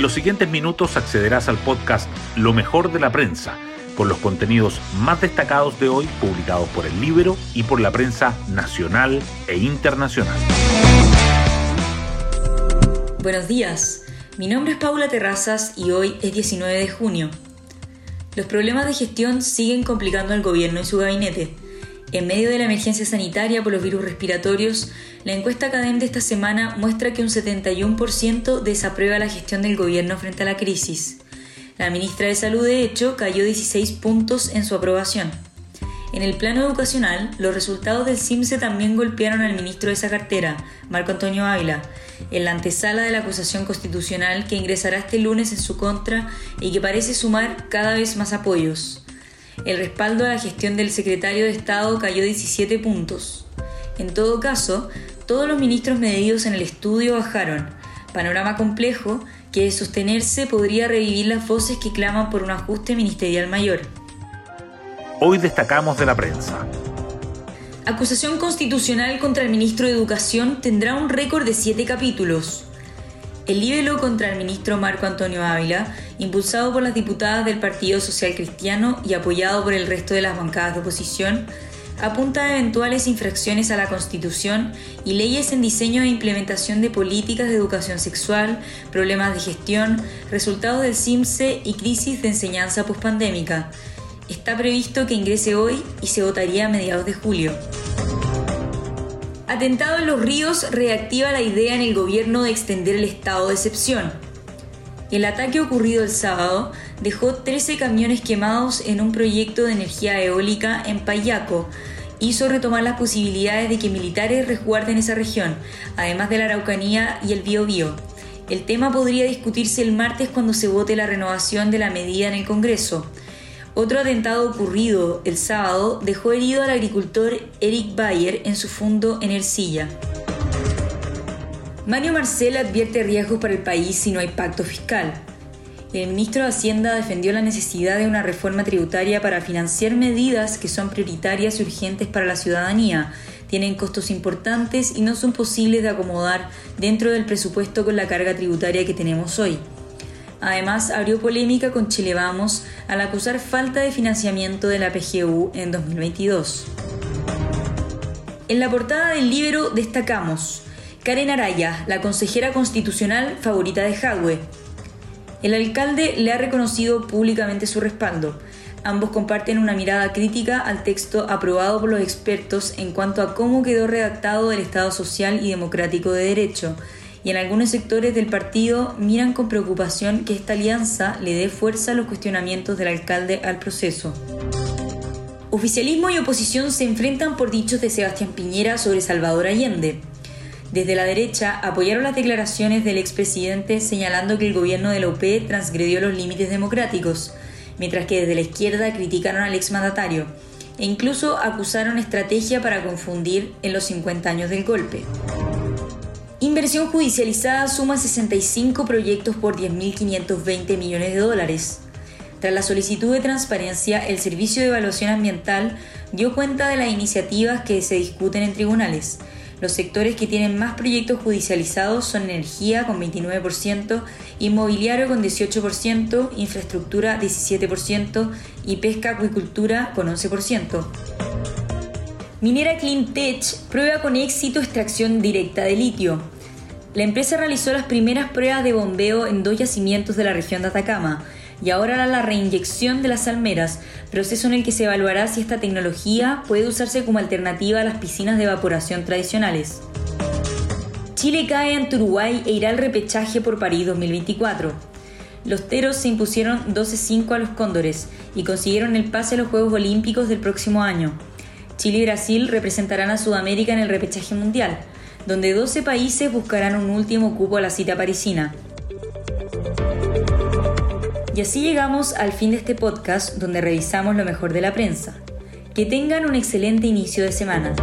En los siguientes minutos accederás al podcast Lo mejor de la prensa, con los contenidos más destacados de hoy publicados por el libro y por la prensa nacional e internacional. Buenos días, mi nombre es Paula Terrazas y hoy es 19 de junio. Los problemas de gestión siguen complicando al gobierno y su gabinete. En medio de la emergencia sanitaria por los virus respiratorios, la encuesta CADEM de esta semana muestra que un 71% desaprueba la gestión del gobierno frente a la crisis. La ministra de Salud, de hecho, cayó 16 puntos en su aprobación. En el plano educacional, los resultados del CIMSE también golpearon al ministro de esa cartera, Marco Antonio Ávila, en la antesala de la acusación constitucional que ingresará este lunes en su contra y que parece sumar cada vez más apoyos. El respaldo a la gestión del secretario de Estado cayó 17 puntos. En todo caso, todos los ministros medidos en el estudio bajaron. Panorama complejo que de sostenerse podría revivir las voces que claman por un ajuste ministerial mayor. Hoy destacamos de la prensa. Acusación constitucional contra el ministro de Educación tendrá un récord de siete capítulos. El libelo contra el ministro Marco Antonio Ávila, impulsado por las diputadas del Partido Social Cristiano y apoyado por el resto de las bancadas de oposición, apunta a eventuales infracciones a la Constitución y leyes en diseño e implementación de políticas de educación sexual, problemas de gestión, resultados del CIMSE y crisis de enseñanza pospandémica. Está previsto que ingrese hoy y se votaría a mediados de julio. Atentado en los ríos reactiva la idea en el gobierno de extender el estado de excepción. El ataque ocurrido el sábado dejó 13 camiones quemados en un proyecto de energía eólica en Payaco. Hizo retomar las posibilidades de que militares resguarden esa región, además de la Araucanía y el Biobío. El tema podría discutirse el martes cuando se vote la renovación de la medida en el Congreso. Otro atentado ocurrido el sábado dejó herido al agricultor Eric Bayer en su fondo en Ercilla. Mario Marcel advierte riesgos para el país si no hay pacto fiscal. El ministro de Hacienda defendió la necesidad de una reforma tributaria para financiar medidas que son prioritarias y urgentes para la ciudadanía, tienen costos importantes y no son posibles de acomodar dentro del presupuesto con la carga tributaria que tenemos hoy. Además, abrió polémica con Chile Vamos al acusar falta de financiamiento de la PGU en 2022. En la portada del libro destacamos Karen Araya, la consejera constitucional favorita de Jadwe. El alcalde le ha reconocido públicamente su respaldo. Ambos comparten una mirada crítica al texto aprobado por los expertos en cuanto a cómo quedó redactado el Estado social y democrático de derecho, y en algunos sectores del partido miran con preocupación que esta alianza le dé fuerza a los cuestionamientos del alcalde al proceso. Oficialismo y oposición se enfrentan por dichos de Sebastián Piñera sobre Salvador Allende. Desde la derecha apoyaron las declaraciones del expresidente señalando que el gobierno de la UP transgredió los límites democráticos, mientras que desde la izquierda criticaron al exmandatario e incluso acusaron estrategia para confundir en los 50 años del golpe. Inversión judicializada suma 65 proyectos por 10.520 millones de dólares. Tras la solicitud de transparencia, el Servicio de Evaluación Ambiental dio cuenta de las iniciativas que se discuten en tribunales. Los sectores que tienen más proyectos judicializados son energía con 29%, inmobiliario con 18%, infraestructura 17% y pesca acuicultura con 11%. Minera Cleantech prueba con éxito extracción directa de litio. La empresa realizó las primeras pruebas de bombeo en dos yacimientos de la región de Atacama y ahora hará la reinyección de las almeras, proceso en el que se evaluará si esta tecnología puede usarse como alternativa a las piscinas de evaporación tradicionales. Chile cae ante Uruguay e irá al repechaje por París 2024. Los teros se impusieron 12-5 a los cóndores y consiguieron el pase a los Juegos Olímpicos del próximo año. Chile y Brasil representarán a Sudamérica en el repechaje mundial, donde 12 países buscarán un último cupo a la cita parisina. Y así llegamos al fin de este podcast donde revisamos lo mejor de la prensa. Que tengan un excelente inicio de semana.